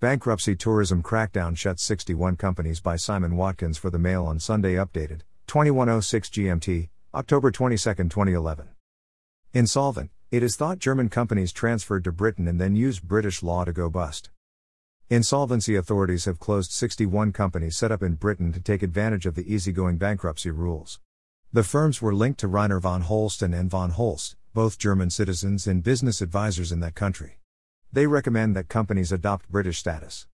Bankruptcy Tourism Crackdown shuts 61 companies by Simon Watkins for the Mail on Sunday updated, 2106 GMT, October 22, 2011. Insolvent, it is thought German companies transferred to Britain and then used British law to go bust. Insolvency authorities have closed 61 companies set up in Britain to take advantage of the easygoing bankruptcy rules. The firms were linked to Reiner von Holst and von Holst, both German citizens and business advisors in that country. They recommend that companies adopt British status.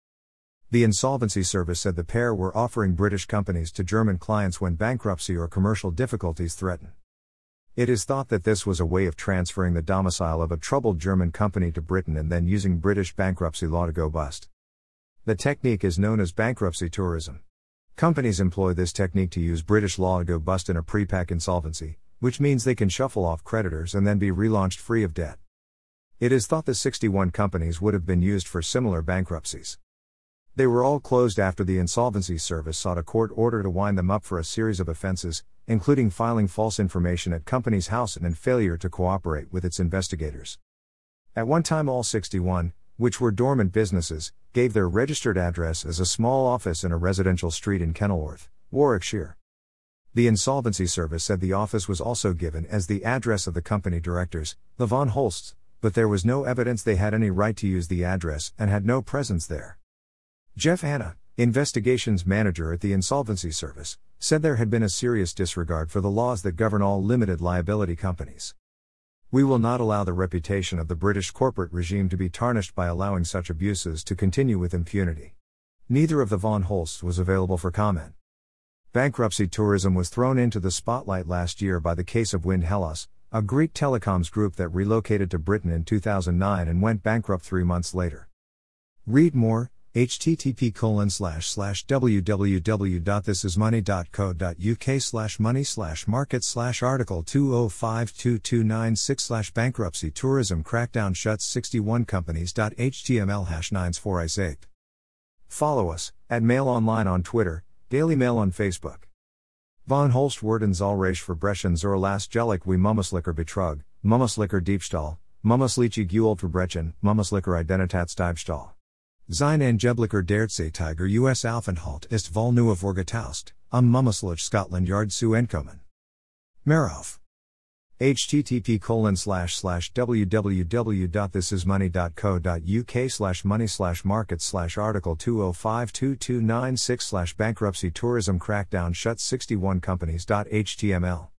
The Insolvency Service said the pair were offering British companies to German clients when bankruptcy or commercial difficulties threaten. It is thought that this was a way of transferring the domicile of a troubled German company to Britain and then using British bankruptcy law to go bust. The technique is known as bankruptcy tourism. Companies employ this technique to use British law to go bust in a pre-pack insolvency, which means they can shuffle off creditors and then be relaunched free of debt. It is thought the 61 companies would have been used for similar bankruptcies. They were all closed after the Insolvency Service sought a court order to wind them up for a series of offenses, including filing false information at Companies House and failure to cooperate with its investigators. At one time, all 61, which were dormant businesses, gave their registered address as a small office in a residential street in Kenilworth, Warwickshire. The Insolvency Service said the office was also given as the address of the company directors, the von Holsts, but there was no evidence they had any right to use the address and had no presence there. Jeff Hanna, investigations manager at the Insolvency Service, said there had been a serious disregard for the laws that govern all limited liability companies. We will not allow the reputation of the British corporate regime to be tarnished by allowing such abuses to continue with impunity. Neither of the von Holsts was available for comment. Bankruptcy tourism was thrown into the spotlight last year by the case of Wind Hellas, a Greek telecoms group that relocated to Britain in 2009 and went bankrupt three months later. Read more http colon slash slash www.thisismoney.co.uk slash money slash market slash article 2052296 slash bankruptcy tourism crackdown shuts 61 companies.html hash 94 Follow us at Mail Online on Twitter, Daily Mail on Facebook. Von Holst worden Zahlreich Verbrechen zur Lastgelig wie Mummuslicher Betrug, Mummuslicher Diebstahl, Mummusliche Verbrechen, Mummuslicher Identitätsdiebstahl. Sein angeblicher Tiger US Aufenthalt ist voll nur vorgetauscht, um Mummuslich Scotland Yard zu entkommen. Merauf http colon slash slash www.thisismoney.co.uk slash money slash market slash article 2052296 slash bankruptcy tourism crackdown shuts 61 companies.html